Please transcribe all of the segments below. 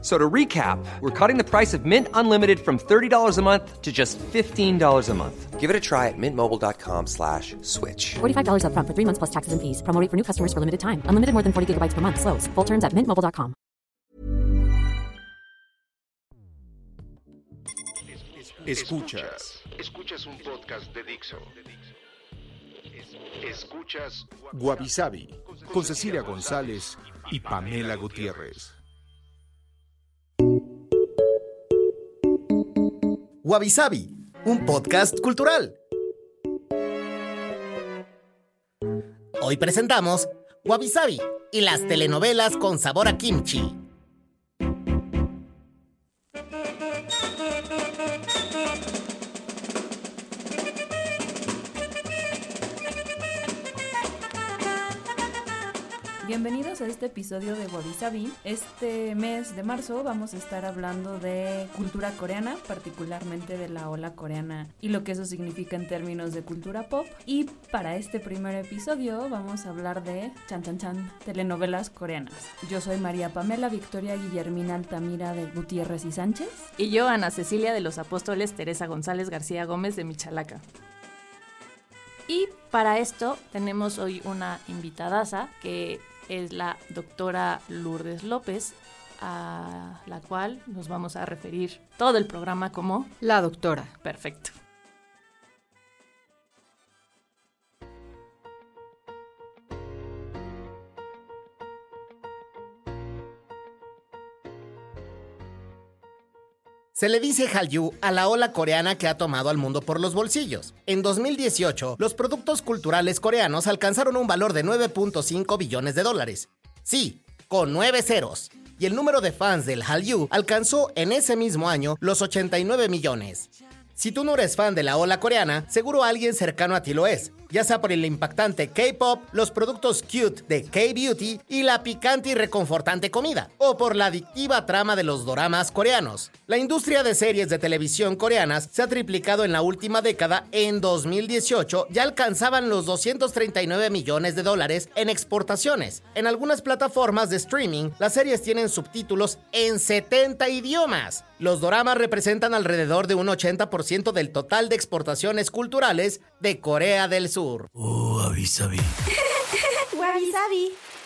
So to recap, we're cutting the price of Mint Unlimited from $30 a month to just $15 a month. Give it a try at mintmobile.com slash switch. $45 upfront for three months plus taxes and fees. Promo rate for new customers for limited time. Unlimited more than 40 gigabytes per month. Slows. Full terms at mintmobile.com. Escuchas. Escuchas un podcast de Dixo. Escuchas Guavi con Cecilia González y Pamela Gutiérrez. Wabi un podcast cultural. Hoy presentamos Wabi y las telenovelas con sabor a kimchi. Bienvenidos a este episodio de Wabi Este mes de marzo vamos a estar hablando de cultura coreana, particularmente de la ola coreana y lo que eso significa en términos de cultura pop. Y para este primer episodio vamos a hablar de chan chan chan, telenovelas coreanas. Yo soy María Pamela Victoria Guillermina Altamira de Gutiérrez y Sánchez. Y yo Ana Cecilia de los Apóstoles Teresa González García Gómez de Michalaca. Y para esto tenemos hoy una invitadaza que es la doctora Lourdes López, a la cual nos vamos a referir todo el programa como la doctora. Perfecto. Se le dice Hallyu a la ola coreana que ha tomado al mundo por los bolsillos. En 2018, los productos culturales coreanos alcanzaron un valor de 9.5 billones de dólares. Sí, con nueve ceros. Y el número de fans del Hallyu alcanzó en ese mismo año los 89 millones. Si tú no eres fan de la ola coreana, seguro alguien cercano a ti lo es, ya sea por el impactante K-pop, los productos cute de K-beauty y la picante y reconfortante comida, o por la adictiva trama de los doramas coreanos. La industria de series de televisión coreanas se ha triplicado en la última década. En 2018 ya alcanzaban los 239 millones de dólares en exportaciones. En algunas plataformas de streaming, las series tienen subtítulos en 70 idiomas. Los doramas representan alrededor de un 80% del total de exportaciones culturales de Corea del Sur. Oh, avisabi. ¿Cómo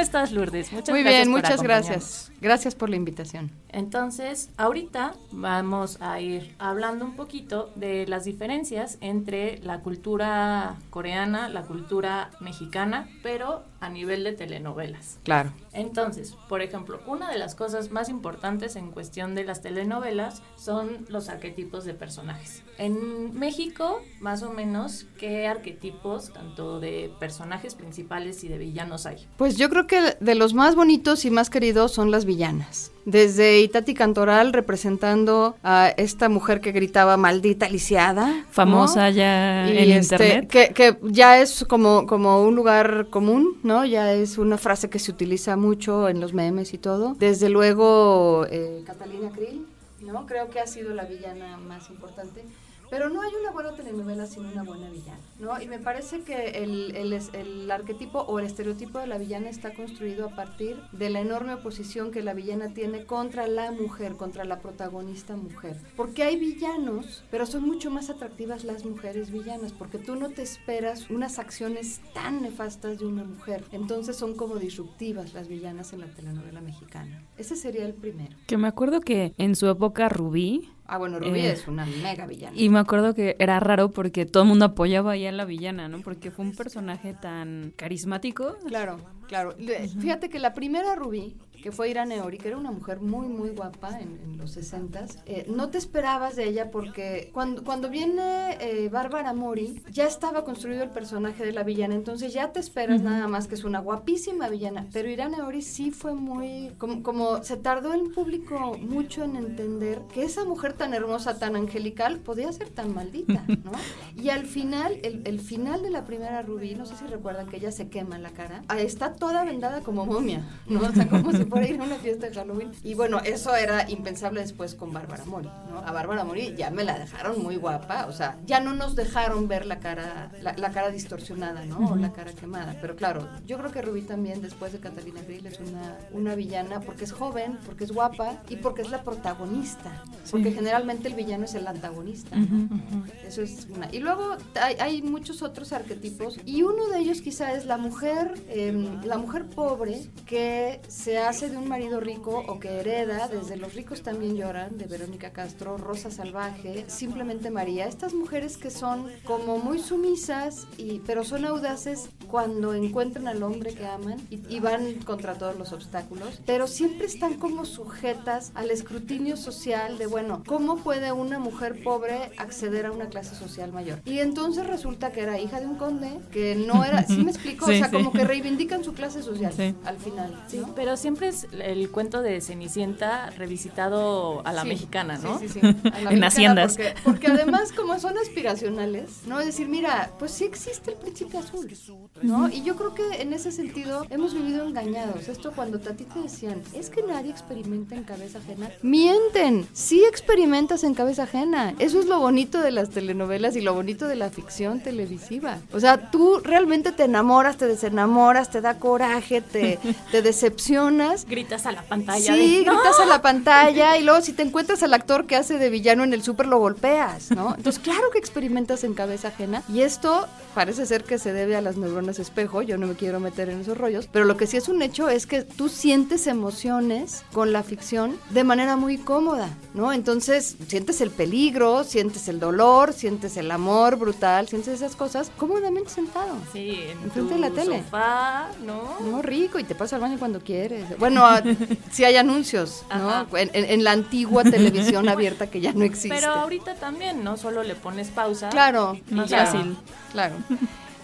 estás, Lourdes? Muchas Muy bien, muchas gracias. Gracias por la invitación. Entonces, ahorita vamos a ir hablando un poquito de las diferencias entre la cultura coreana, la cultura mexicana, pero a nivel de telenovelas. Claro. Entonces, por ejemplo, una de las cosas más importantes en cuestión de las telenovelas son los arquetipos de personajes. En México, más o menos, ¿qué arquetipos, tanto de personajes principales y de villanos hay? Pues yo creo que de los más bonitos y más queridos son las villanas. Desde Itati Cantoral representando a esta mujer que gritaba maldita lisiada. Famosa ya en este, internet. Que, que, ya es como, como un lugar común, ¿no? Ya es una frase que se utiliza mucho en los memes y todo. Desde luego, eh, Catalina Krill, ¿no? Creo que ha sido la villana más importante. Pero no hay una buena telenovela sin una buena villana, ¿no? Y me parece que el, el, el, arquetipo o el estereotipo de la villana está construido a partir de la enorme oposición que la villana tiene contra la mujer, contra la protagonista mujer. Porque hay villanos, pero son mucho más atractivas las mujeres villanas, porque tú no te esperas unas acciones tan nefastas de una mujer. Entonces son como disruptivas las villanas en la telenovela mexicana. Ese sería el primero. Que me acuerdo que en su época Rubí Ah, bueno, Rubí eh, es una mega villana. Y me acuerdo que era raro porque todo el mundo apoyaba ya a la villana, ¿no? Porque fue un personaje tan carismático. Claro. Claro, fíjate que la primera Rubí, que fue Irane Ori, que era una mujer muy, muy guapa en, en los 60 no te esperabas de ella porque cuando, cuando viene eh, Bárbara Mori, ya estaba construido el personaje de la villana, entonces ya te esperas nada más que es una guapísima villana, pero Irane Ori sí fue muy, como, como se tardó el público mucho en entender que esa mujer tan hermosa, tan angelical, podía ser tan maldita, ¿no? Y al final, el, el final de la primera Rubí, no sé si recuerdan que ella se quema la cara, está toda vendada como momia, ¿no? O sea, como si fuera a ir a una fiesta de Halloween. Y bueno, eso era impensable después con Bárbara Mori, ¿no? A Bárbara Mori ya me la dejaron muy guapa, o sea, ya no nos dejaron ver la cara, la, la cara distorsionada, ¿no? O la cara quemada. Pero claro, yo creo que Rubí también, después de Catalina Krill, es una, una villana porque es joven, porque es guapa y porque es la protagonista. Porque generalmente el villano es el antagonista. ¿no? Eso es una. Y luego hay, hay muchos otros arquetipos y uno de ellos quizá es la mujer, em, la mujer pobre que se hace de un marido rico o que hereda, desde Los ricos también lloran, de Verónica Castro, Rosa Salvaje, simplemente María. Estas mujeres que son como muy sumisas, y, pero son audaces cuando encuentran al hombre que aman y, y van contra todos los obstáculos, pero siempre están como sujetas al escrutinio social de, bueno, ¿cómo puede una mujer pobre acceder a una clase social mayor? Y entonces resulta que era hija de un conde, que no era, ¿sí me explico? Sí, o sea, sí. como que reivindican su clase social Sí. al final. Sí, pero siempre es el cuento de Cenicienta revisitado a la Sí, mexicana, ¿no? Sí, sí, sí. En haciendas. Porque, porque además, como son aspiracionales, ¿no? Es decir, mira, pues sí existe el príncipe azul, ¿no? Y yo creo que en ese sentido hemos vivido engañados. Esto cuando a ti te decían, es que nadie experimenta en cabeza ajena. Mienten, sí experimentas en cabeza ajena. Eso es lo bonito de las telenovelas y lo bonito de la ficción televisiva. O sea, tú realmente te enamoras, te desenamoras, te da coraje, te, te decepcionas Gritas a la pantalla. Sí, de, "¡No!". gritas a la pantalla y luego si te encuentras al actor que hace de villano en el súper lo golpeas, ¿no? Entonces claro que experimentas en cabeza ajena y esto parece ser que se debe a las neuronas espejo, yo no me quiero meter en esos rollos, pero lo que sí es un hecho es que tú sientes emociones con la ficción de manera muy cómoda, ¿no? Entonces sientes el peligro, sientes el dolor, sientes el amor brutal, sientes esas cosas cómodamente sentado. Sí, en Enfrente tu de la tele. sofá, ¿no? No, rico, y te pasas al baño cuando quieres. Bueno, ah, si hay anuncios, ¿no? En, la antigua televisión abierta que ya no existe. Pero ahorita también, ¿no? Solo le pones pausa. Claro, y Más fácil. claro.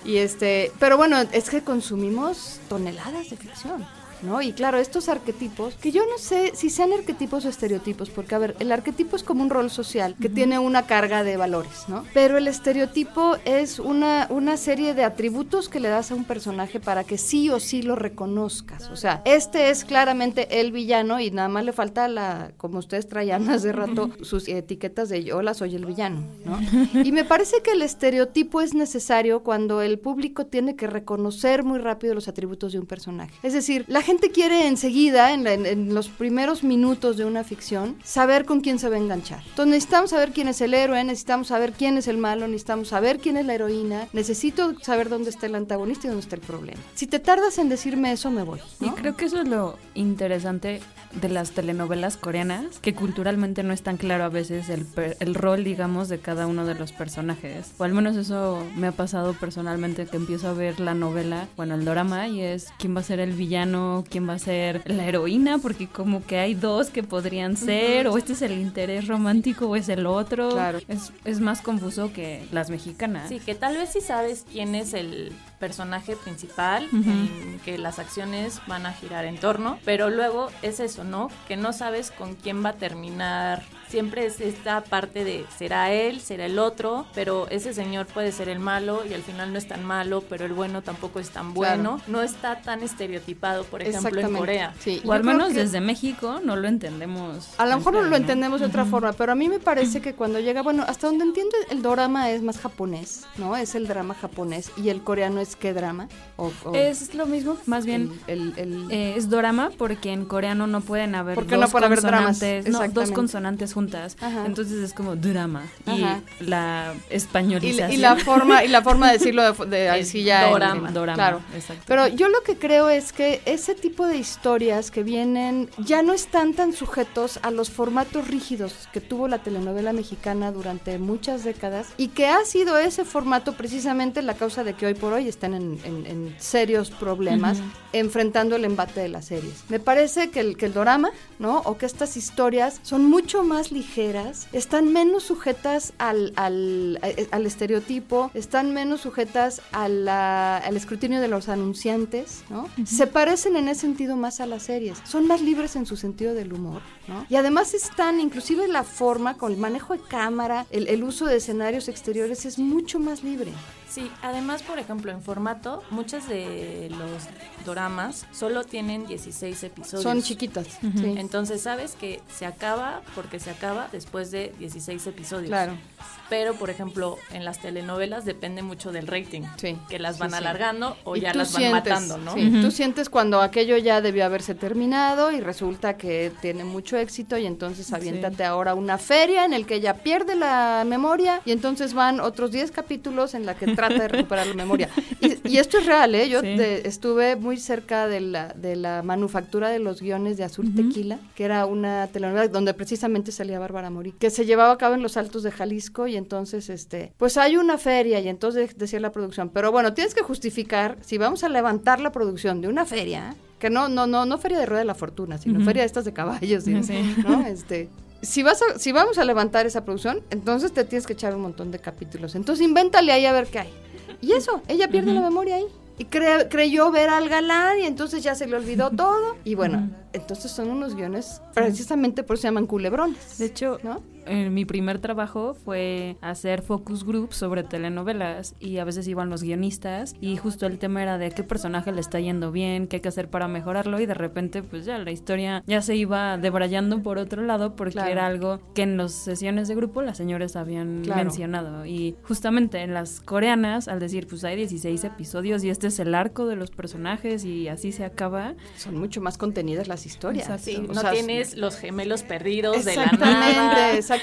Y este, pero bueno, es que consumimos toneladas de ficción. ¿No? Y claro, estos arquetipos, que yo no sé si sean arquetipos o estereotipos, porque a ver, el arquetipo es como un rol social que tiene una carga de valores, ¿no? Pero el estereotipo es una, una serie de atributos que le das a un personaje para que sí o sí lo reconozcas. O sea, este es claramente el villano y nada más le falta la, como ustedes traían hace rato, sus etiquetas de hola, soy el villano, ¿no? Y me parece que el estereotipo es necesario cuando el público tiene que reconocer muy rápido los atributos de un personaje. Es decir, la gente quiere enseguida, en, en- los primeros minutos de una ficción, saber con quién se va a enganchar. Entonces necesitamos saber quién es el héroe, necesitamos saber quién es el malo, necesitamos saber quién es la heroína, necesito saber dónde está el antagonista y dónde está el problema. Si te tardas en decirme eso, me voy. Y creo que eso es lo interesante de las telenovelas coreanas, que culturalmente no es tan claro a veces el, el rol, digamos, de cada uno de los personajes. O al menos eso me ha pasado personalmente, que empiezo a ver la novela, bueno, el drama, y es quién va a ser el villano, quién va a ser la heroína, porque como que hay dos que podrían ser, o este es el interés romántico o es el otro. Claro. Es, es más confuso que las mexicanas. Sí, que tal vez sí sabes quién es el personaje principal, Ujú. en que las acciones van a girar en torno, pero luego es eso, ¿no? Que no sabes con quién va a terminar. Siempre es esta parte de será él, será el otro, pero ese señor puede ser el malo y al final no es tan malo, pero el bueno tampoco es tan bueno. No está tan estereotipado, por ejemplo, en. Corea. Sí, O yo al menos que- desde México no lo entendemos. A lo mejor no lo claro, entendemos de otra forma, pero a mí me parece que cuando llega, bueno, hasta donde entiendo el drama es más japonés, ¿no? Es el drama japonés y el coreano es qué drama o, o Es lo mismo, más bien el, el- el- eh, es dorama porque en coreano no pueden haber dos no puede haber dramas, consonantes, no, dos consonantes juntas. Ajá. Entonces es como drama y la españolización. y la forma y la forma de decirlo de, de Es así ya dorama. en- dorama, claro. exacto. Pero yo lo que creo es que ese tipo de historias que vienen ya no están tan sujetos a los formatos rígidos que tuvo la telenovela mexicana durante muchas décadas y que ha sido ese formato precisamente la causa de que hoy por hoy están en, en- en serios problemas enfrentando el embate de las series. Me parece que el, que el drama, ¿no? O que estas historias son mucho más ligeras, están menos sujetas al, al, a- al estereotipo, están menos sujetas a la- al escrutinio de los anunciantes, ¿no? Se parecen en ese sentido más a las series. Son más libres en su sentido del humor, ¿no? Y además están, inclusive la forma, con el manejo de cámara, el, el uso de escenarios exteriores es mucho más libre. Sí, además, por ejemplo, en formato, muchos de los doramas solo tienen 16 episodios. Son chiquitas. sí. Entonces sabes que se acaba porque se acaba después de 16 episodios. Claro. Pero, por ejemplo, en las telenovelas depende mucho del rating. Sí, Que las van sí. alargando o Y ya las van sientes, matando, ¿no? sí, Tú sientes cuando aquello ya debió haberse terminado y resulta que tiene mucho éxito y entonces aviéntate ahora una feria en el que ella pierde la memoria y entonces van otros 10 capítulos en la que trata de recuperar la memoria. Y, y esto es real, ¿eh? Yo Sí. de- estuve muy cerca de la, de la manufactura de los guiones de Azul Tequila, que era una telenovela donde precisamente salía Bárbara Mori, que se llevaba a cabo en los Altos de Jalisco y entonces, este, pues hay una feria y entonces decía la producción, pero bueno, tienes que justificar si vamos a levantar la producción de una feria, que no, no, no, no feria de rueda de la fortuna, sino feria de estas de caballos, ¿sí? Sí. ¿no? Este, si vas a- si vamos a levantar esa producción, entonces te tienes que echar un montón de capítulos. Entonces invéntale ahí a ver qué hay. Y eso, ella pierde la memoria ahí. Y cre- creyó ver al galán y entonces ya se le olvidó todo. Y bueno, entonces son unos guiones, precisamente por eso se llaman culebrones. De hecho, ¿no? Eh, mi primer trabajo fue hacer focus group sobre telenovelas y a veces iban los guionistas y justo el tema era de qué personaje le está yendo bien, qué hay que hacer para mejorarlo y de repente pues ya la historia ya se iba debrayando por otro lado porque Claro. era algo que en las sesiones de grupo las señores habían Claro. mencionado y justamente en las coreanas al decir pues hay 16 episodios y este es el arco de los personajes y así se acaba. Son mucho más contenidas las historias. Sí, no sea, tienes los gemelos perdidos de la nada. exactamente.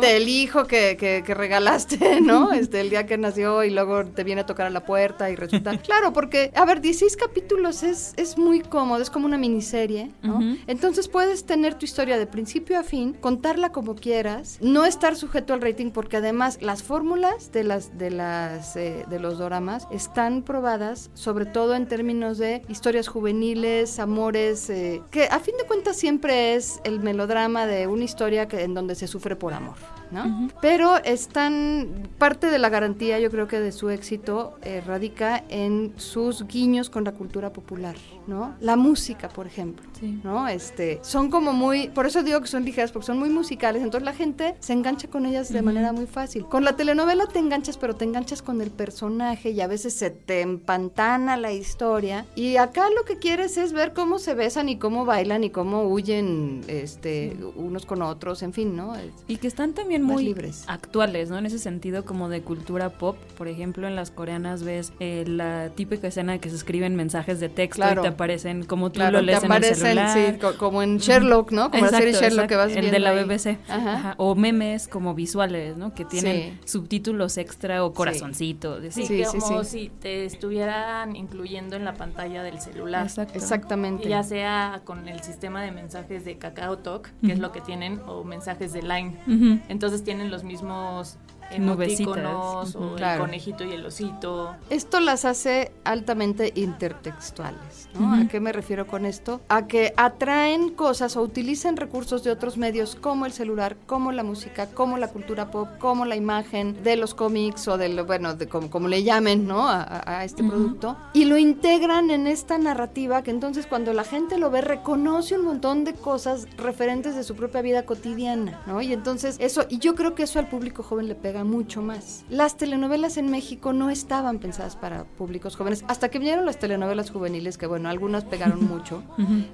¿No? El hijo que, que, que regalaste, ¿no? Este, el día que nació y luego te viene a tocar a la puerta y resulta. Claro, porque, a ver, 16 capítulos es, es muy cómodo, es como una miniserie, ¿no? Entonces puedes tener tu historia de principio a fin, contarla como quieras, no estar sujeto al rating, porque además las fórmulas de las, de las, eh, de los doramas están probadas, sobre todo en términos de historias juveniles, amores, eh, que a fin de cuentas siempre es el melodrama de una historia que, en donde se sufre por amor. ¿No? Pero están, parte de la garantía yo creo que de su éxito eh, radica en sus guiños con la cultura popular, ¿no? La música, por ejemplo, Sí. ¿no? Este, son como muy, por eso digo que son ligeras, porque son muy musicales, entonces la gente se engancha con ellas de manera muy fácil. Con la telenovela te enganchas, pero te enganchas con el personaje y a veces se te empantana la historia. Y acá lo que quieres es ver cómo se besan y cómo bailan y cómo huyen este, unos con otros, en fin, ¿no? Y que están también Muy libres. actuales, ¿no? En ese sentido, como de cultura pop. Por ejemplo, en las coreanas ves eh, la típica escena que se escriben mensajes de texto Claro. y te aparecen como tú Claro, lo lees te en el aparecen, celular. sí, como en Sherlock, ¿no? Como la serie Exacto, Sherlock que vas exacto, viendo El de la. BBC. Ajá. Ajá. O memes como visuales, ¿no? Que tienen Sí. subtítulos extra o corazoncitos. Sí, Sí, que sí, como sí. si te estuvieran incluyendo en la pantalla del celular. Exacto. Exactamente. Ya sea con el sistema de mensajes de Kakao Talk, que es lo que tienen, o mensajes de Line. Ujú. Entonces tienen los mismos Nubecitas. o Claro. el conejito y el osito. Esto las hace altamente intertextuales, ¿no? ¿A qué me refiero con esto? A que atraen cosas o utilizan recursos de otros medios como el celular, como la música, como la cultura pop, como la imagen de los cómics o de lo, bueno, de como, como le llamen, ¿no? A, a- a este producto. Y lo integran en esta narrativa que entonces cuando la gente lo ve reconoce un montón de cosas referentes de su propia vida cotidiana, ¿no? Y entonces eso, y yo creo que eso al público joven le pega mucho más. Las telenovelas en México no estaban pensadas para públicos jóvenes, hasta que vinieron las telenovelas juveniles, que bueno, algunas pegaron mucho.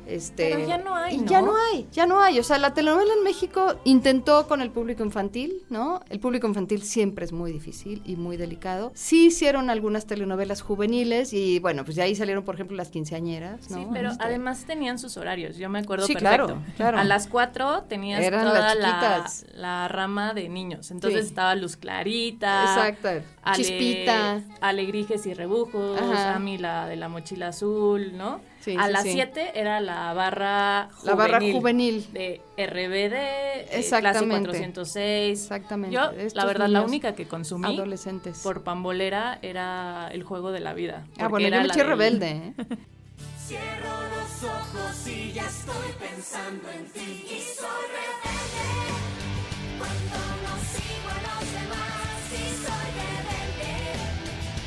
este, Pero ya no hay, ya no hay, ya no hay. O sea, la telenovela en México intentó con el público infantil, ¿no? El público infantil siempre es muy difícil y muy delicado. Sí hicieron algunas telenovelas juveniles y bueno, pues de ahí salieron, por ejemplo, las quinceañeras, ¿no? Sí, pero Este, además tenían sus horarios, yo me acuerdo Sí, perfecto. claro, claro. A las 4 tenías Eran toda las la, rama de niños. Entonces Sí. estaba Luz Luz Clarita. Exacto. Ale- Chispita. Alegrijes y rebujos, Ajá. a mí la de la mochila azul, ¿no? Sí, a sí, las sí. 7 era la barra juvenil. La barra juvenil. De RBD, eh, clase Exactamente. 406. Exactamente. Yo, Estos la verdad, la única que consumí Adolescentes. por pambolera era el juego de la vida. ah, bueno, era yo me la eché rebelde, ¿eh?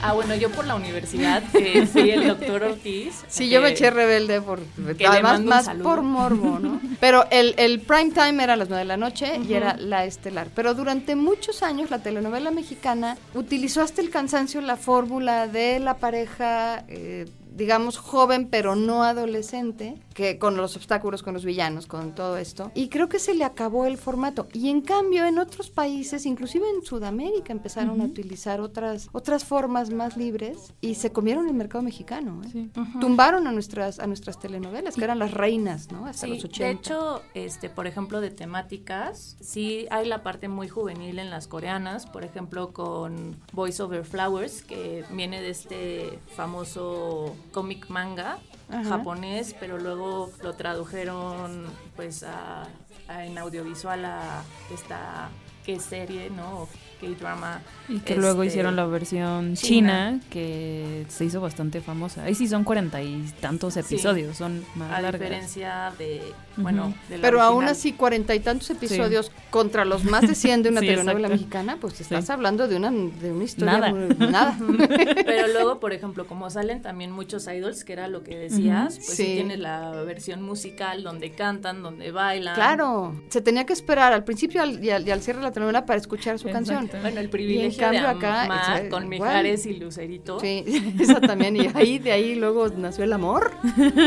Ah, bueno, yo por la universidad, que fui el doctor Ortiz. Sí, yo me eché rebelde por además más por morbo, ¿no? Pero el, el prime time era a las 9 de la noche y era la estelar. Pero durante muchos años la telenovela mexicana utilizó hasta el cansancio la fórmula de la pareja eh, digamos joven pero no adolescente, que con los obstáculos, con los villanos, con todo esto. Y creo que se le acabó el formato. Y en cambio en otros países, inclusive en Sudamérica, empezaron a utilizar otras otras formas más libres y se comieron el mercado mexicano. ¿eh? Sí. tumbaron a nuestras a nuestras telenovelas que eran las reinas no hasta Sí, los 80 de hecho, este, por ejemplo, de temáticas, sí hay la parte muy juvenil en las coreanas, por ejemplo, con Voice Over Flowers, que viene de este famoso cómic manga Ajá. japonés, pero luego lo tradujeron pues a, en audiovisual a esta qué serie, ¿no? Qué drama. Y que luego este, hicieron la versión China. china, que se hizo bastante famosa. Ahí sí son cuarenta y tantos Sí. episodios, son más a largas. diferencia de, bueno, de la pero aún original. así cuarenta y tantos episodios contra los más de 100 de una Sí, telenovela exacto. mexicana pues estás Sí. hablando de una de una historia Nada. muy- nada Pero luego, por ejemplo, como salen también muchos idols, que era lo que decías, pues sí. Sí. tienes la versión musical donde cantan, donde bailan. claro se tenía que esperar al principio al- y, al, y al cierre de la telenovela para escuchar su Exacto. canción Bueno, el Y en privilegio cambio de acá, amar con igual. Mijares y Lucerito. sí esa también y ahí de ahí luego nació el amor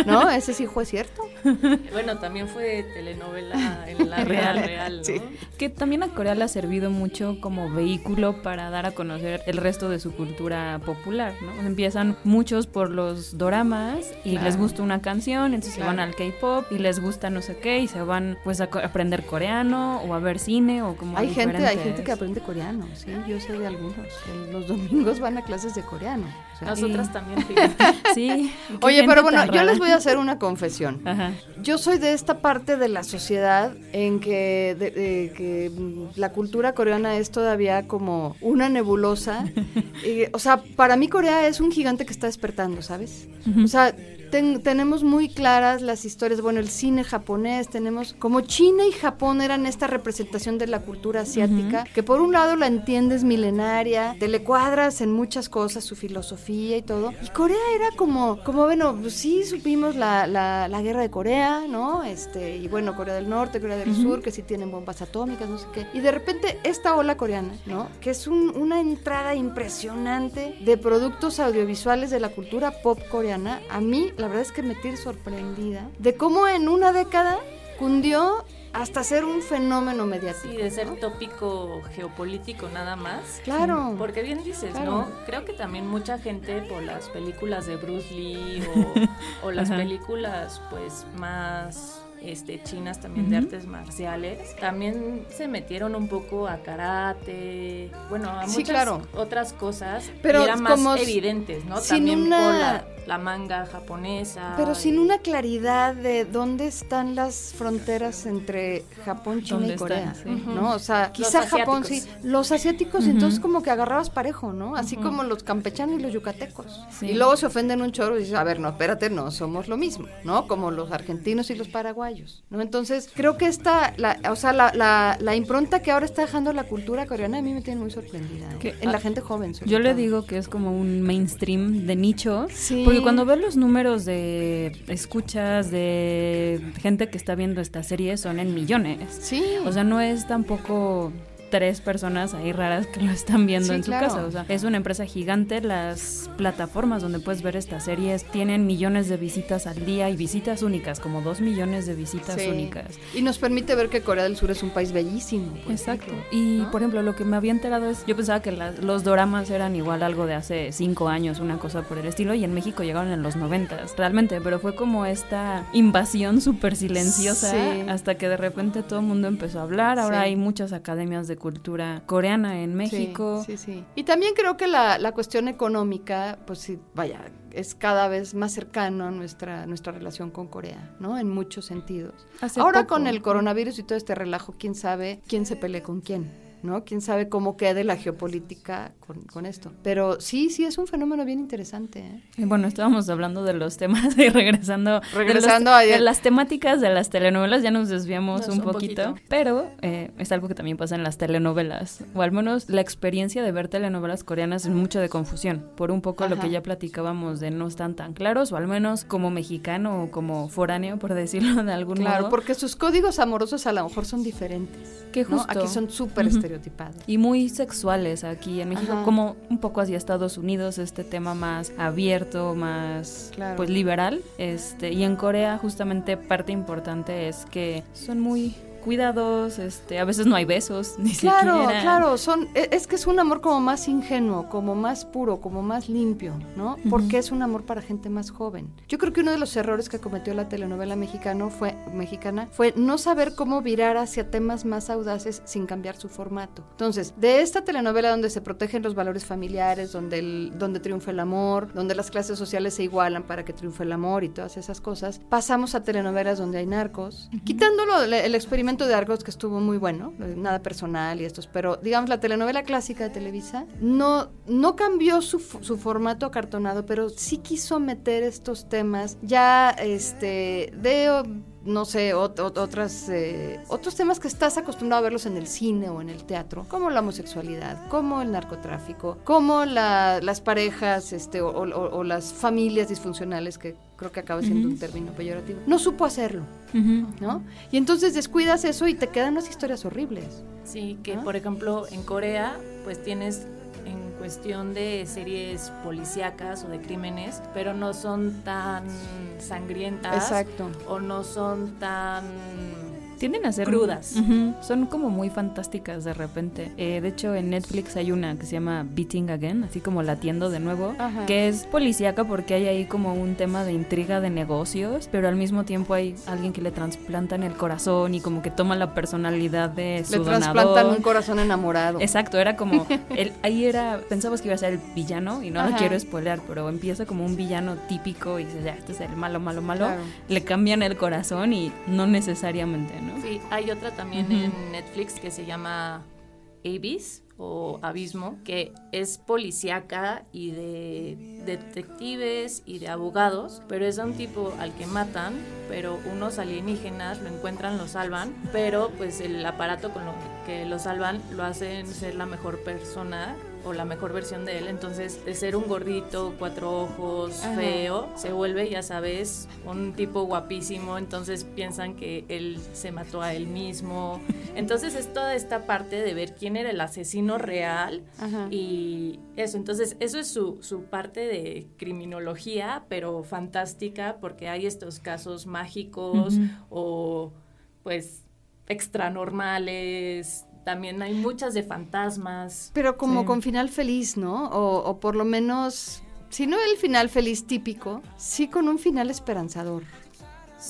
no ese sí fue cierto Bueno, también fue telenovela en la real, real, ¿no? Sí. Que también a Corea le ha servido mucho como vehículo para dar a conocer el resto de su cultura popular, ¿no? Empiezan muchos por los doramas y les gusta una canción, entonces se van al K-pop y les gusta no sé qué y se van pues a co- aprender coreano o a ver cine o como hay gente hay gente que aprende coreano sí yo sé de algunos los domingos van a clases de coreano Nosotras Sí. también, fíjate. Sí. Oye, pero bueno, yo les voy a hacer una confesión. Ajá. Yo soy de esta parte de la sociedad en que, de- de que la cultura coreana es todavía como una nebulosa. Y, o sea, para mí Corea es un gigante que está despertando, ¿sabes? O sea, ten- tenemos muy claras las historias, bueno, el cine japonés, tenemos como China y Japón eran esta representación de la cultura asiática, que por un lado la entiendes milenaria, te le cuadras en muchas cosas, su filosofía y todo, y Corea era como, como bueno, pues sí supimos la, la, la guerra de Corea, ¿no? Este, y bueno, Corea del Norte, Corea del Sur, que sí tienen bombas atómicas, no sé qué, y de repente esta ola coreana, ¿no? Que es un- una entrada impresionante de productos audiovisuales de la cultura pop coreana, a mí la verdad es que me tiene sorprendida de cómo en una década cundió hasta ser un fenómeno mediático. Sí, de ser ¿no? tópico geopolítico nada más. Claro. Porque bien dices, Claro. ¿no? Creo que también mucha gente por las películas de Bruce Lee o, o las Ajá. películas pues más este, chinas también de artes marciales, también se metieron un poco a karate, bueno, a Sí, muchas claro. otras cosas Pero y eran más evidentes, ¿no? sin también una- por la, la manga japonesa. Pero y- sin una claridad de dónde están las fronteras entre Japón, China ¿Dónde y Corea, están? Sí. ¿no? O sea, quizá Japón sí, asiáticos. los asiáticos entonces como que agarrabas parejo, ¿no? Así como los campechanos y los yucatecos. Sí. Y luego se ofenden un chorro y dices, a ver, no, espérate, no, somos lo mismo, ¿no? Como los argentinos y los paraguayos, ¿no? Entonces, creo que esta, la, o sea, la, la, la impronta que ahora está dejando la cultura coreana a mí me tiene muy sorprendida, ¿eh? Que- en la gente joven. sobre Yo le digo que es como un mainstream de nicho, Sí. Porque cuando ves los números de escuchas de gente que está viendo esta serie son en millones. Sí. O sea, no es tampoco tres personas ahí raras que lo están viendo Sí, en su claro. casa. O sea, es una empresa gigante. Las plataformas donde puedes ver estas series tienen millones de visitas al día y visitas únicas, como dos millones de visitas Sí. únicas. Y nos permite ver que Corea del Sur es un país bellísimo. Exacto. Y ¿no? por ejemplo, lo que me había enterado es, yo pensaba que las- los doramas eran igual algo de hace cinco años, una cosa por el estilo, y en México llegaron en los noventas, realmente, pero fue como esta invasión súper silenciosa Sí. hasta que de repente todo el mundo empezó a hablar. Ahora hay muchas academias de cultura coreana en México. Sí, sí, sí. Y también creo que la, la cuestión económica, pues sí, vaya, es cada vez más cercano a nuestra, nuestra relación con Corea, ¿no? En muchos sentidos. Hace Ahora poco. con el coronavirus y todo este relajo, quién sabe quién se pelee con quién. ¿No? Quién sabe cómo quede la geopolítica con, con esto. Pero sí, sí, es un fenómeno bien interesante. ¿eh? Y Bueno, estábamos hablando de los temas y regresando, de Regresando los- a- de las temáticas de las telenovelas, ya nos desviamos Nos un un poquito, pero eh, es algo que también pasa en las telenovelas, o al menos la experiencia de ver telenovelas coreanas es mucho de confusión, por un poco lo Ajá. que ya platicábamos de no están tan claros, o al menos como mexicano o como foráneo, por decirlo de algún Claro, modo. porque sus códigos amorosos a lo mejor son diferentes. Que ¿no? justo. Aquí son súper Ujú. Y muy sexuales aquí en México, Ajá. como un poco hacia Estados Unidos, este tema más abierto, más Claro. pues liberal, este, y en Corea justamente parte importante es que son muy cuidados, este, a veces no hay besos, ni Claro, siquiera. claro, son, e- es que es un amor como más ingenuo, como más puro, como más limpio, ¿no? Porque es un amor para gente más joven. Yo creo que uno de los errores que cometió la telenovela mexicano fue, mexicana fue no saber cómo virar hacia temas más audaces sin cambiar su formato. Entonces, de esta telenovela donde se protegen los valores familiares, donde, el, donde triunfa el amor, donde las clases sociales se igualan para que triunfe el amor y todas esas cosas, pasamos a telenovelas donde hay narcos, quitándolo el, el experimento de Argos que estuvo muy bueno, nada personal y estos, pero digamos la telenovela clásica de Televisa no, no cambió su, su formato acartonado, pero sí quiso meter estos temas ya este de no sé, ot- ot- otras, eh, otros temas que estás acostumbrado a verlos en el cine o en el teatro, como la homosexualidad, como el narcotráfico, como la- las parejas este, o, o- o las familias disfuncionales, que creo que acaba siendo un término peyorativo. No supo hacerlo. ¿no? Y entonces descuidas eso y te quedan unas historias horribles. Sí, que por ejemplo en Corea pues tienes en cuestión de series policíacas o de crímenes, pero no son tan sangrientas Exacto. o no son tan Tienden a ser Crudas. Son como muy fantásticas de repente. Eh, de hecho, en Netflix hay una que se llama Beating Again, así como latiendo de nuevo, Ajá. que es policíaca porque hay ahí como un tema de intriga de negocios, pero al mismo tiempo hay alguien que le trasplantan el corazón y como que toma la personalidad de su Le donador. trasplantan un corazón enamorado. Exacto, era como, el, ahí era, pensabas que iba a ser el villano y no lo quiero spoilear, pero empieza como un villano típico y dices, ya, este es el malo, malo, malo. Claro. Le cambian el corazón y no necesariamente, ¿no? Sí, hay otra también en Netflix que se llama Abyss o Abismo, que es policíaca y de detectives y de abogados, pero es a un tipo al que matan, pero unos alienígenas lo encuentran, lo salvan, pero pues el aparato con lo que lo salvan lo hacen ser la mejor persona o la mejor versión de él, entonces de ser un gordito, cuatro ojos, Ajá. feo, se vuelve, ya sabes, un tipo guapísimo, entonces piensan que él se mató a él mismo. Entonces es toda esta parte de ver quién era el asesino real Ajá. y eso, entonces eso es su, su parte de criminología, pero fantástica porque hay estos casos mágicos o pues extranormales, también hay muchas de fantasmas. Pero como Sí. con final feliz, ¿no? O, o por lo menos, si no el final feliz típico, sí con un final esperanzador.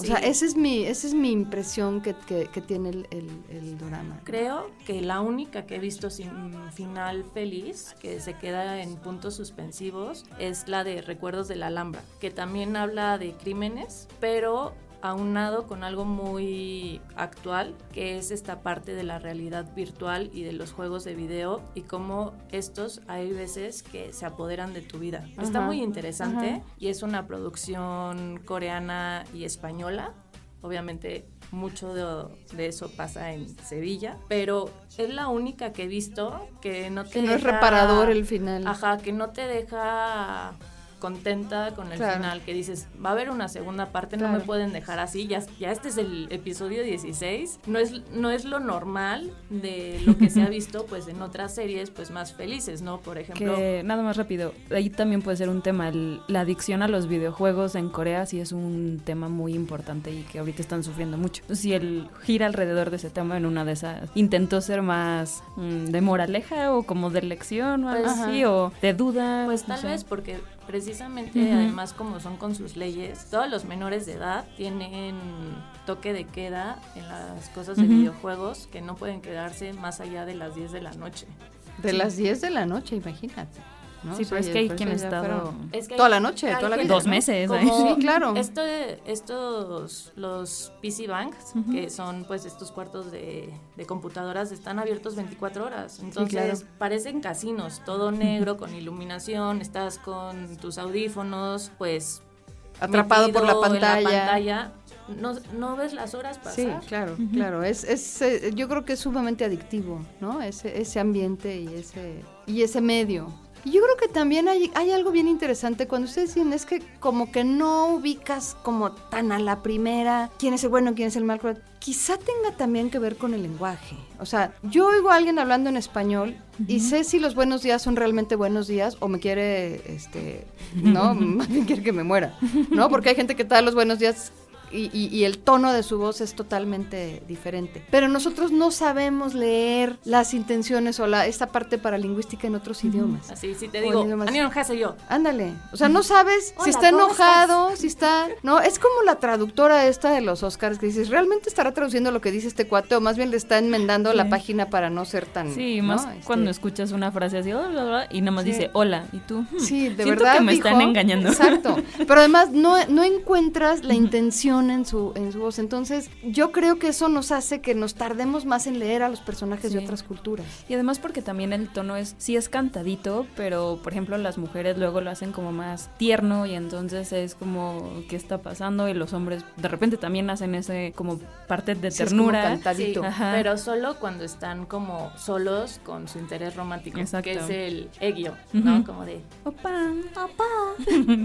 O sea, esa es mi, esa es mi impresión que, que- que tiene el, el, el drama. Creo que la única que he visto sin final feliz, que se queda en puntos suspensivos, es la de Recuerdos de la Alhambra, que también habla de crímenes, pero aunado con algo muy actual, que es esta parte de la realidad virtual y de los juegos de video y cómo estos hay veces que se apoderan de tu vida. Está muy interesante ajá. y es una producción coreana y española. Obviamente mucho de, de eso pasa en Sevilla, pero es la única que he visto que no te Que no es reparador el final. Ajá, que no te deja contenta con el Claro. final, que dices, va a haber una segunda parte, no me pueden dejar así, ya, ya este es el episodio 16, no es, no es lo normal de lo que se ha visto pues en otras series pues más felices, ¿no? Por ejemplo, Que nada más rápido, ahí también puede ser un tema, el- la adicción a los videojuegos en Corea sí es un tema muy importante y que ahorita están sufriendo mucho. Si él gira alrededor de ese tema en una de esas, intentó ser más mm, de moraleja o como de lección o algo Pues, así, o de duda. Pues tal vez porque precisamente además como son con sus leyes, todos los menores de edad tienen toque de queda en las cosas de videojuegos que no pueden quedarse más allá de las 10 de la noche. De las 10 de la noche, imagínate. ¿No? Sí, O sea, pero es que hay quien ha estado fueron Es que toda la noche, toda la vida. dos meses. Como Sí, claro. esto- estos, los PC Banks, que son pues estos cuartos de, de computadoras, están abiertos 24 horas. Entonces claro. parecen casinos, todo negro, con iluminación, estás con tus audífonos, pues... Atrapado por la en pantalla. No, no ves las horas pasar. Sí, claro, claro. Es, es, eh, yo creo que es sumamente adictivo, ¿no? Ese, ese ambiente y ese, y ese medio. Y yo creo que también hay, hay algo bien interesante cuando ustedes dicen, es que como que no ubicas como tan a la primera quién es el bueno, quién es el malo. Quizá tenga también que ver con el lenguaje. O sea, yo oigo a alguien hablando en español y sé si los buenos días son realmente buenos días o me quiere, este, no, más bien quiere que me muera, ¿no? Porque hay gente que te da los buenos días y, y- y el tono de su voz es totalmente diferente. Pero nosotros no sabemos leer las intenciones o la, esta parte paralingüística en otros idiomas. Así, si te digo, Hase yo. Ándale, o sea, no sabes Hola, si está ¿cómo enojado, si está... No, es como la traductora esta de los Oscars que dices, ¿realmente estará traduciendo lo que dice este cuate o más bien le está enmendando la página para no ser tan... Sí, ¿no? más Este, cuando escuchas una frase así, "Hola, bla, bla", y nada más Sí. dice hola, y tú. "Hmm, Sí, de siento verdad que me dijo- están engañando. Exacto. Pero además no, no encuentras la intención en su, en su voz. Entonces, yo creo que eso nos hace que nos tardemos más en leer a los personajes de otras culturas. Y además porque también el tono es, sí es cantadito, pero por ejemplo las mujeres luego lo hacen como más tierno y entonces es como, ¿qué está pasando? Y los hombres de repente también hacen ese como parte de Sí, es como ternura. cantadito. Sí, Ajá. pero solo cuando están como solos con su interés romántico, Exacto. que es el egio, ¿no? Como de, Opa, opa.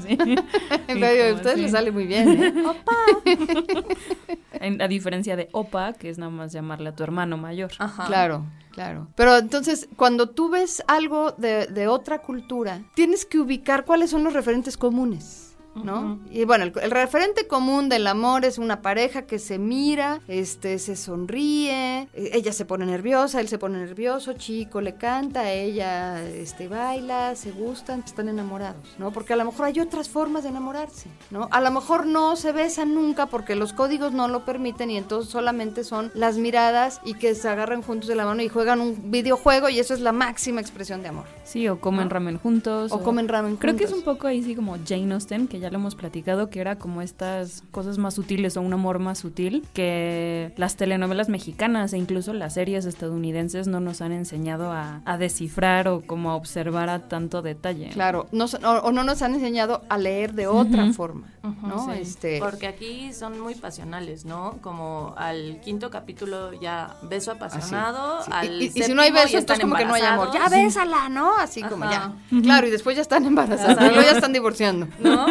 Sí. En medio de como ustedes les sale muy bien. ¿eh? En- a diferencia de opa, que es nada más llamarle a tu hermano mayor. ajá. Claro, claro. Pero entonces, cuando tú ves algo de, de otra cultura, tienes que ubicar cuáles son los referentes comunes. ¿No? Y bueno, el, el referente común del amor es una pareja que se mira, este, se sonríe, eh, ella se pone nerviosa, él se pone nervioso, chico le canta, ella este, baila, se gustan, están enamorados, ¿no? Porque a lo mejor hay otras formas de enamorarse, ¿no? A lo mejor no se besan nunca porque los códigos no lo permiten y entonces solamente son las miradas y que se agarran juntos de la mano y juegan un videojuego y eso es la máxima expresión de amor. Sí, o comen ramen juntos. O comen ramen Creo que es un poco ahí sí como Jane Austen, que ya lo hemos platicado, que era como estas cosas más sutiles o un amor más sutil que las telenovelas mexicanas e incluso las series estadounidenses no nos han enseñado a, a descifrar o como a observar a tanto detalle. Claro, no, o, o no nos han enseñado a leer de otra forma, ¿no? sí. Este, Porque aquí son muy pasionales, ¿no? Como al quinto capítulo ya beso apasionado, sí. al y, y- y si no hay beso, ya entonces están como que no hay amor. Ya bésala, ¿no? Así como ya. Claro, y después ya están embarazadas, ya están divorciando. ¿no?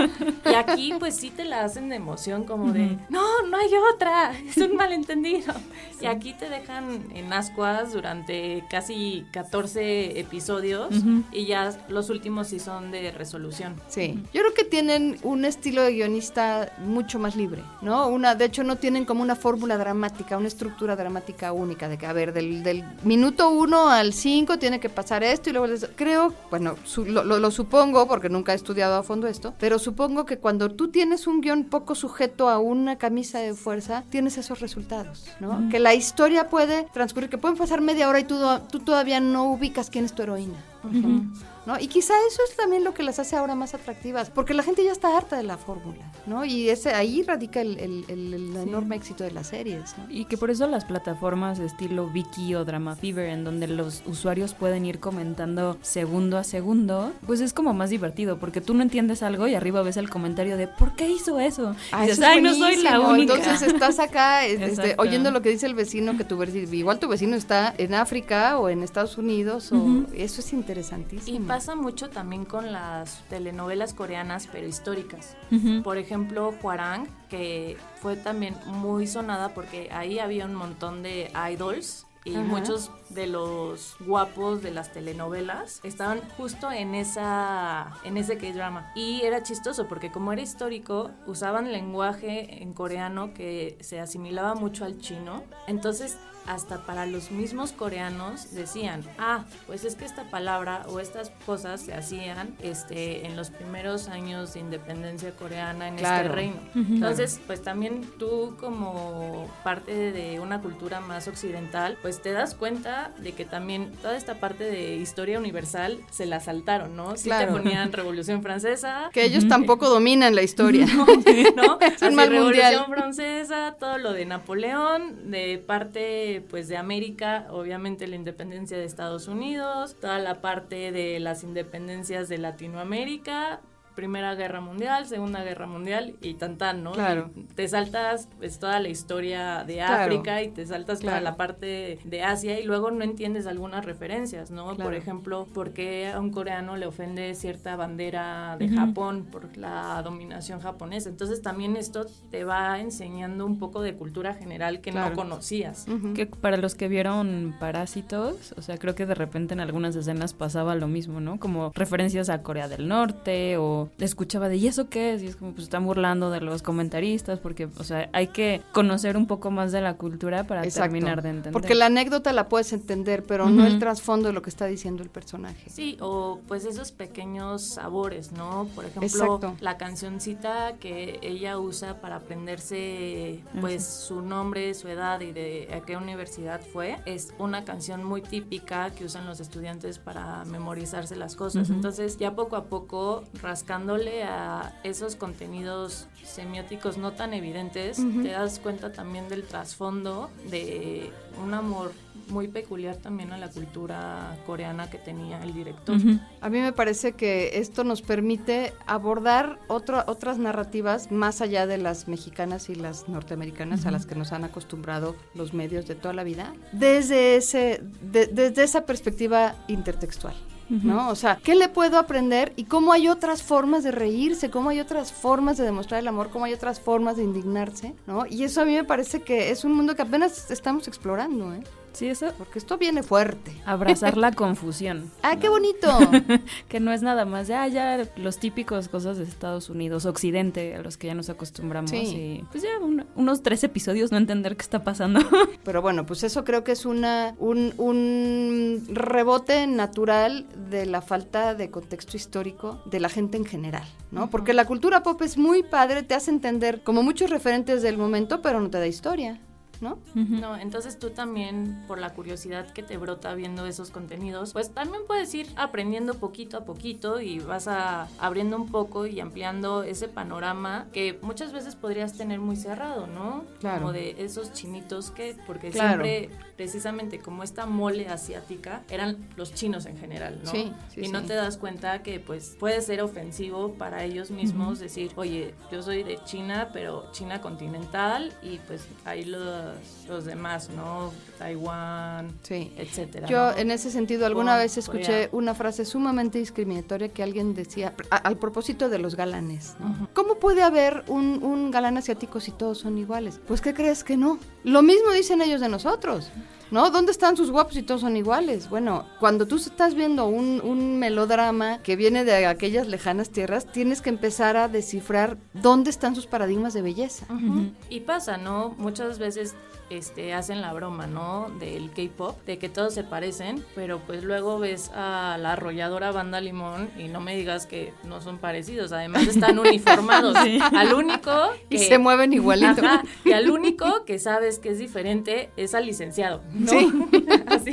Y aquí pues sí te la hacen de emoción como de, no, no hay otra, es un malentendido. Y aquí te dejan en ascuas durante casi 14 episodios y ya los últimos sí son de resolución. Sí, yo creo que tienen un estilo de guionista mucho más libre, ¿no? Una, de hecho, no tienen como una fórmula dramática, una estructura dramática única, de que, a ver, del, del minuto uno al cinco tiene que pasar esto y luego... les- Creo, bueno, su- lo, lo- lo supongo, porque nunca he estudiado a fondo esto, pero supongo que cuando tú tienes un guion poco sujeto a una camisa de fuerza, tienes esos resultados, ¿no? Que la historia puede transcurrir, que pueden pasar media hora y tú, tú todavía no ubicas quién es tu heroína, por ejemplo. ¿No? Y quizá eso es también lo que las hace ahora más atractivas, porque la gente ya está harta de la fórmula, ¿no? Y ese ahí radica el, el- el- el enorme éxito de las series, ¿no? Y que por eso las plataformas de estilo Viki o Drama Fever, en donde los usuarios pueden ir comentando segundo a segundo, pues es como más divertido, porque tú no entiendes algo y arriba ves el comentario de ¿por qué hizo eso? Ah, y eso dices, es ay, no soy la buenísimo". única. Entonces estás acá este, Exacto. oyendo lo que dice el vecino, que tu vecino, igual tu vecino está en África o en Estados Unidos, o eso es Y interesantísimo. Pasa mucho también con las telenovelas coreanas, pero históricas. Por ejemplo, Hwarang, que fue también muy sonada porque ahí había un montón de idols y Ajá. muchos de los guapos de las telenovelas estaban justo en esa en ese K-drama y era chistoso porque como era histórico usaban lenguaje en coreano que se asimilaba mucho al chino entonces hasta para los mismos coreanos decían, ah, pues es que esta palabra o estas cosas se hacían este, en los primeros años de independencia coreana en Claro. este reino. Entonces, pues también tú como parte de una cultura más occidental, pues te das cuenta de que también toda esta parte de historia universal se la saltaron, ¿no? Sí Claro. te ponían Revolución Francesa, Que ellos tampoco dominan la historia. ¿no? Es un Así, mal Revolución mundial. Francesa, todo lo de Napoleón, de parte pues de América, obviamente la independencia de Estados Unidos, toda la parte de las independencias de Latinoamérica, Primera Guerra Mundial, Segunda Guerra Mundial y tan tan, ¿no? Claro. Y te saltas pues toda la historia de Claro. África y te saltas toda Claro. la parte de Asia y luego no entiendes algunas referencias, ¿no? Por ejemplo, ¿por qué a un coreano le ofende cierta bandera de Japón por la dominación japonesa? Entonces también esto te va enseñando un poco de cultura general que Claro. no conocías. Que para los que vieron Parásitos, o sea, creo que de repente en algunas escenas pasaba lo mismo, ¿no? Como referencias a Corea del Norte o escuchaba de ¿y eso qué es? Y es como pues están burlando de los comentaristas porque, o sea, hay que conocer un poco más de la cultura para Exacto. terminar de entender. Porque la anécdota la puedes entender, pero no Ujú. el trasfondo de lo que está diciendo el personaje. Sí, o pues esos pequeños sabores, ¿no? Por ejemplo, Exacto. la cancioncita que ella usa para aprenderse pues su nombre, su edad y de a qué universidad fue, es una canción muy típica que usan los estudiantes para memorizarse las cosas. Entonces, ya poco a poco rascándole a esos contenidos semióticos no tan evidentes, te das cuenta también del trasfondo de un amor muy peculiar también a la cultura coreana que tenía el director. Ujú. A mí me parece que esto nos permite abordar otro- otras narrativas más allá de las mexicanas y las norteamericanas a las que nos han acostumbrado los medios de toda la vida, desde, ese, de- desde esa perspectiva intertextual. ¿No? O sea, ¿qué le puedo aprender y cómo hay otras formas de reírse, cómo hay otras formas de demostrar el amor, cómo hay otras formas de indignarse, ¿no? Y eso a mí me parece que es un mundo que apenas estamos explorando, ¿eh? Sí, eso. Porque esto viene fuerte. Abrazar la confusión. ¡Ah, qué bonito! que no es nada más de, ah, ya los típicos cosas de Estados Unidos, Occidente, a los que ya nos acostumbramos. Sí. Y pues ya un- unos tres episodios no entender qué está pasando. Pero bueno, pues eso creo que es una un, un rebote natural de la falta de contexto histórico de la gente en general, ¿no? Porque la cultura pop es muy padre, te hace entender como muchos referentes del momento, pero no te da historia, ¿no? No, entonces tú también, por la curiosidad que te brota viendo esos contenidos, pues también puedes ir aprendiendo poquito a poquito y vas a abriendo un poco y ampliando ese panorama que muchas veces podrías tener muy cerrado, ¿no? Claro. Como de esos chinitos que, porque Claro. siempre, precisamente como esta mole asiática, eran los chinos en general, ¿no? Sí, sí, y no sí. te das cuenta que pues puede ser ofensivo para ellos mismos decir, oye, yo soy de China, pero China continental y pues ahí los, los demás, ¿no? Taiwán, Sí. etcétera. Yo ¿no? en ese sentido alguna vez escuché Corea. una frase sumamente discriminatoria que alguien decía a- al propósito de los galanes. ¿no? ¿Cómo puede haber un, un galán asiático si todos son iguales? Pues ¿qué crees que no? Lo mismo dicen ellos de nosotros. ¿No? ¿Dónde están sus guapos si todos son iguales? Bueno, cuando tú estás viendo un, un melodrama que viene de aquellas lejanas tierras, tienes que empezar a descifrar dónde están sus paradigmas de belleza. Ujú. Y pasa, ¿no? Muchas veces este, hacen la broma, ¿no? Del K-pop, de que todos se parecen, pero pues luego ves a la arrolladora banda Limón y no me digas que no son parecidos, además están uniformados. Al único Y que- se mueven igualito. Ajá, y al único que sabes que es diferente es al licenciado. ¿no? Sí. Así.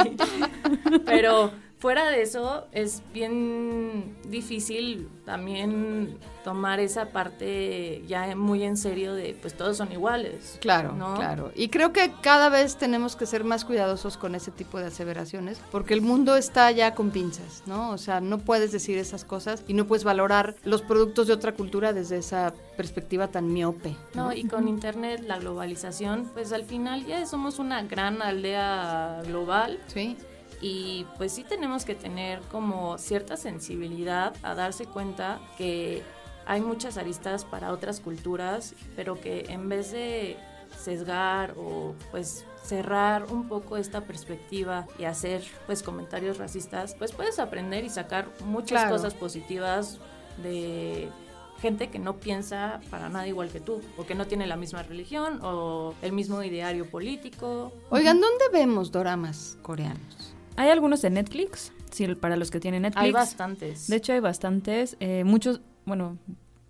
Pero fuera de eso, es bien difícil también tomar esa parte ya muy en serio de pues todos son iguales. Claro, ¿no? claro. Y creo que cada vez tenemos que ser más cuidadosos con ese tipo de aseveraciones, porque el mundo está ya con pinzas, ¿no? O sea, no puedes decir esas cosas y no puedes valorar los productos de otra cultura desde esa perspectiva tan miope. No, y con internet, la globalización, pues al final ya somos una gran aldea global Sí. Y pues sí tenemos que tener como cierta sensibilidad a darse cuenta que hay muchas aristas para otras culturas, pero que en vez de sesgar o pues cerrar un poco esta perspectiva y hacer pues comentarios racistas, pues puedes aprender y sacar muchas Claro. cosas positivas de gente que no piensa para nada igual que tú, o que no tiene la misma religión, o el mismo ideario político. Oigan, ¿dónde vemos doramas coreanos? Hay algunos en Netflix, sí, para los que tienen Netflix. Hay bastantes. De hecho, hay bastantes, eh, muchos, bueno,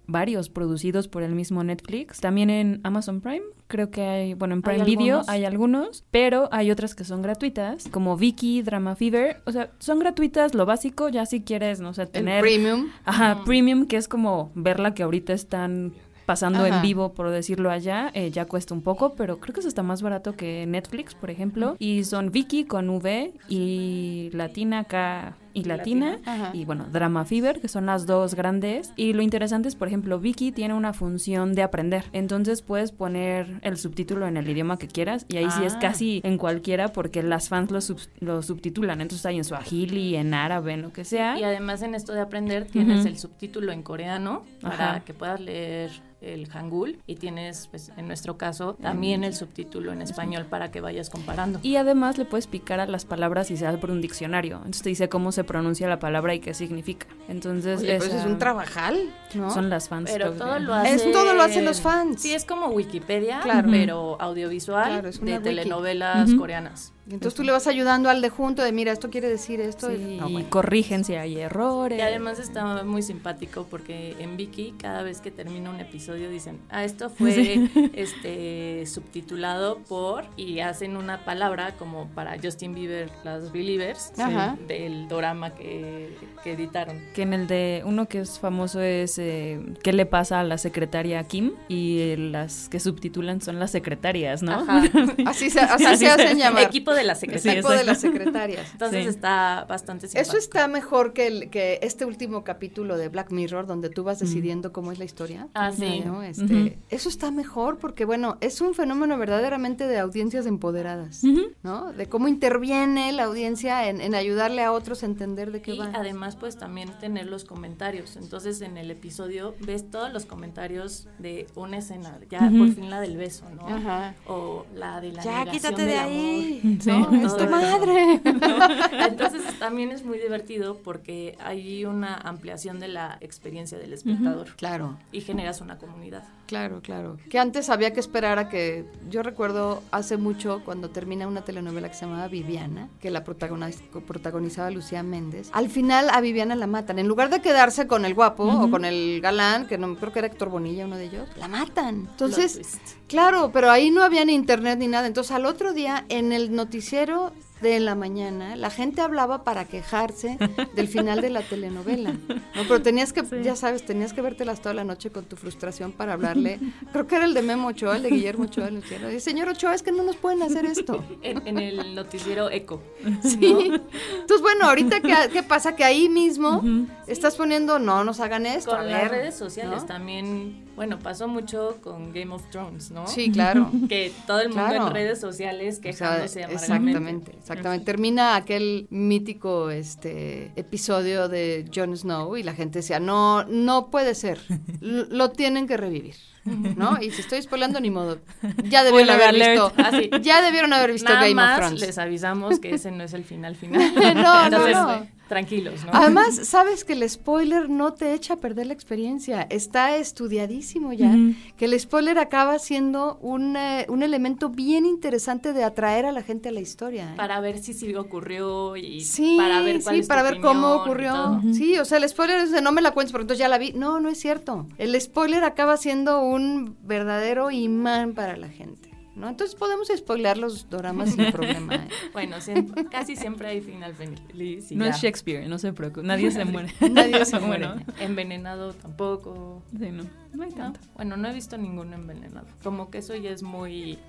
varios producidos por el mismo Netflix. También en Amazon Prime, creo que hay, bueno, en Hay Prime Video algunos. hay algunos, pero hay otras que son gratuitas, como Vicky, Drama Fever. O sea, son gratuitas, lo básico, ya si quieres, no sé, El tener... premium. Ajá, premium, que es como verla que ahorita están pasando Ajá. en vivo, por decirlo allá, eh, ya cuesta un poco, pero creo que eso está más barato que Netflix, por ejemplo. Y son Vicky con V y Latina K y Latina, Ajá. y bueno, Drama Fever, que son las dos grandes. Y lo interesante es, por ejemplo, Vicky tiene una función de aprender. Entonces puedes poner el subtítulo en el idioma que quieras y ahí sí es Ah. casi en cualquiera porque las fans lo, sub- lo subtitulan. Entonces hay en suajili, en árabe, en lo que sea. Y además en esto de aprender tienes Ujú. el subtítulo en coreano para Ajá. que puedas leer el hangul y tienes, pues en nuestro caso, también el subtítulo en español para que vayas comparando. Y además le puedes picar a las palabras y se da por un diccionario. Entonces te dice cómo se pronuncia la palabra y qué significa. Entonces Oye, pues es un trabajal, ¿no? Son las fans. Pero todo bien. lo hacen... Es todo lo hacen los fans. Sí, es como Wikipedia, Claro. pero audiovisual Claro, de wiki. telenovelas coreanas. Entonces tú le vas ayudando al de junto de, mira, esto quiere decir esto. Sí, No, y bueno. corrigen si hay errores. Y además está muy simpático porque en Viki cada vez que termina un episodio dicen, ah, esto fue este subtitulado por y hacen una palabra como para Justin Bieber, las Believers, Ajá. del drama que, que editaron. Que en el de uno que es famoso es eh, ¿Qué le pasa a la secretaria Kim? Y eh, las que subtitulan son las secretarias, ¿no? Ajá. Así se, así se hacen llamar. Equipo de la secretaria. Equipo de las secretarias. Entonces Sí. está bastante simpático. Eso está mejor que, el, que este último capítulo de Black Mirror, donde tú vas decidiendo cómo es la historia. Ah, sí. ¿no? Este. Eso está mejor porque, bueno, es un fenómeno verdaderamente de audiencias empoderadas, ¿no? De cómo interviene la audiencia en, en ayudarle a otros a entender de qué Y va. además, pues también tener los comentarios. Entonces, en el episodio ves todos los comentarios de una escena, ya por fin la del beso, ¿no? Ajá. O la de la Ya, negación quítate de ahí. Sí. ¿no? Es tu madre. Entonces también es muy divertido porque hay una ampliación de la experiencia del espectador Claro. y generas una comunidad. Claro, claro. Que antes había que esperar a que. Yo recuerdo hace mucho cuando termina una telenovela que se llamaba Viviana, que la protagoniz- protagonizaba Lucía Méndez. Al final a Viviana la matan. En lugar de quedarse con el guapo o con el galán, que no creo que era Héctor Bonilla, uno de ellos, la matan. Entonces, claro, pero ahí no había ni internet ni nada. Entonces, al otro día, en el noticiero noticiero de la mañana, la gente hablaba para quejarse del final de la telenovela. ¿no? Pero tenías que, ya sabes, tenías que vértelas toda la noche con tu frustración para hablarle. Creo que era el de Memo Ochoa, el de Guillermo Ochoa. el noticiero. Y, Señor Ochoa, es que no nos pueden hacer esto. En, en el noticiero Eco. Sí. Entonces, bueno, ahorita, ¿qué, qué pasa? Que ahí mismo estás poniendo, no nos hagan esto. a Con las ver", redes sociales ¿no? también, bueno, pasó mucho con Game of Thrones, ¿no? Sí, claro. Que todo el mundo Claro. en redes sociales O sea, quejándose amargamente. exactamente, exactamente. Termina aquel mítico este episodio de Jon Snow y la gente decía, no, no puede ser, lo tienen que revivir, ¿no? Y si estoy spoilando, ni modo. Ya debieron Spoiler haber visto, alert. Ah, sí. ya debieron haber visto Nada Game más of Thrones. les avisamos que ese no es el final final. No, no, no. Tranquilos, ¿no? Además, sabes que el spoiler no te echa a perder la experiencia. Está estudiadísimo ya. Que el spoiler acaba siendo un, eh, un elemento bien interesante de atraer a la gente a la historia. ¿eh? para ver si sí ocurrió y Sí, para ver cuál sí, es tu para ver cómo ocurrió. Sí, o sea, el spoiler es de no me la cuentes, pero entonces ya la vi. No, no es cierto. El spoiler acaba siendo un verdadero imán para la gente. ¿No? Entonces podemos spoilear los doramas sin problema. ¿eh? Bueno, siempre- casi siempre hay final feliz. y No ya. es Shakespeare, no se preocupe. Nadie se muere. Nadie se muere. Bueno, Envenenado tampoco. sí, no. No hay ¿no? tanto. Bueno, no he visto ninguno envenenado. Como que eso ya es muy...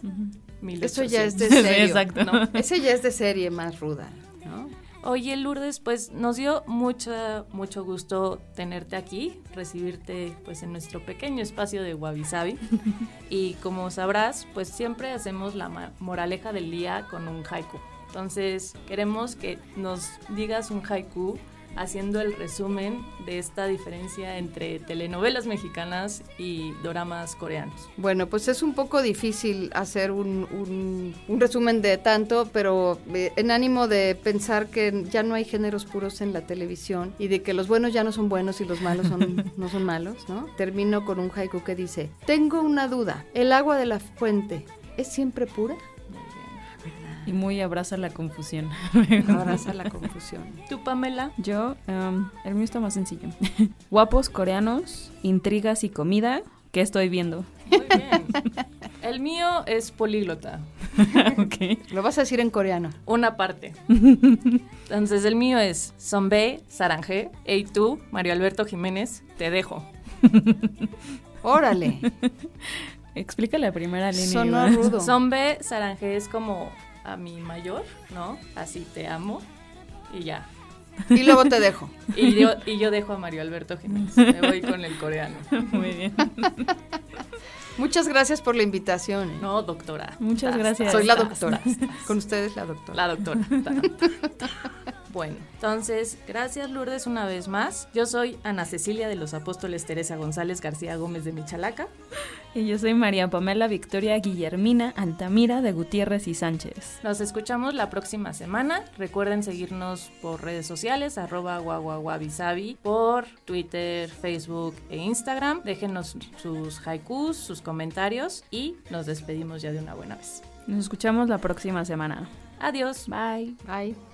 Eso ya es de 1800. Sí, serio. exacto. ¿no? Ese ya es de serie más ruda. ¿no? Oye, Lourdes, pues nos dio mucha, mucho gusto tenerte aquí, recibirte pues en nuestro pequeño espacio de Wabi Sabi. y como sabrás, pues siempre hacemos la moraleja del día con un haiku. Entonces, queremos que nos digas un haiku haciendo el resumen de esta diferencia entre telenovelas mexicanas y doramas coreanos. Bueno, pues es un poco difícil hacer un, un- un resumen de tanto, pero eh, en ánimo de pensar que ya no hay géneros puros en la televisión y de que los buenos ya no son buenos y los malos son, no son malos, ¿no? Termino con un haiku que dice, tengo una duda, ¿el agua de la fuente es siempre pura? Y muy abraza la confusión. Abraza la confusión. ¿Tú, Pamela? Yo, em, el mío está más sencillo. Guapos coreanos, intrigas y comida. ¿Qué estoy viendo? Muy bien. El mío es políglota, ok. Lo vas a decir en coreano. una parte. Entonces el mío es Sonbe, Saranje, Ey tú, Mario Alberto Jiménez, te dejo. Órale, Explica la primera línea. sonó rudo. Sonbe, Saranje es como a mi mayor, ¿no? Así te amo y ya. Y luego te dejo. Y yo, y yo dejo a Mario Alberto Jiménez. Me voy con el coreano. Muy bien. Muchas gracias por la invitación. ¿eh? No, doctora. Muchas gracias. Soy la doctora. Con ustedes la doctora. La doctora. Bueno, entonces, gracias Lourdes una vez más. Yo soy Ana Cecilia de los Apóstoles Teresa González García Gómez de Michalaca. Y yo soy María Pamela Victoria Guillermina Altamira de Gutiérrez y Sánchez. Nos escuchamos la próxima semana. Recuerden seguirnos por redes sociales, arroba guaguaguabisabi, por Twitter, Facebook e Instagram. Déjenos sus haikus, sus comentarios y nos despedimos ya de una buena vez. Nos escuchamos la próxima semana. Adiós. Bye. Bye.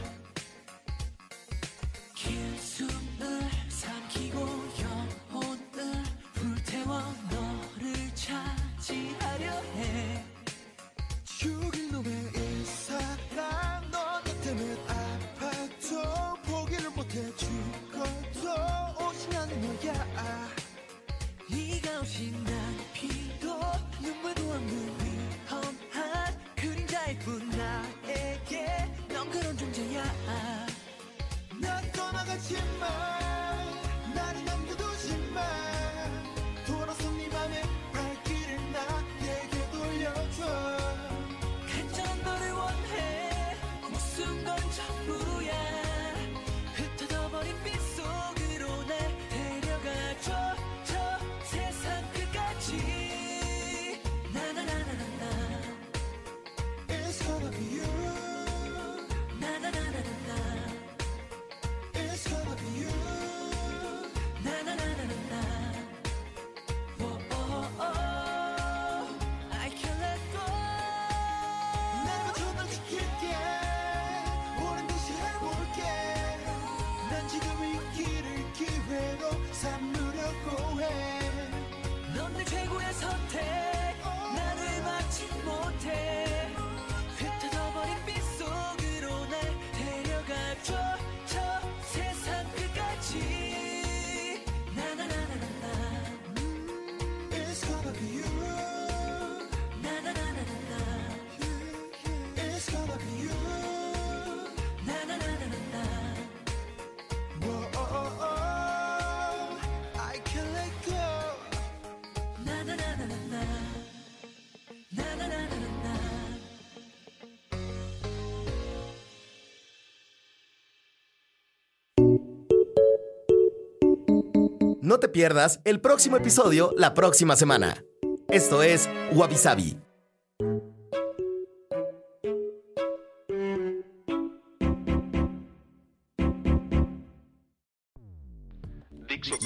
No te pierdas el próximo episodio la próxima semana. Esto es Wabi Sabi.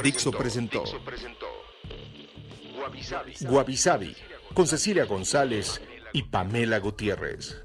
Dixo presentó con Cecilia González y Pamela Gutiérrez.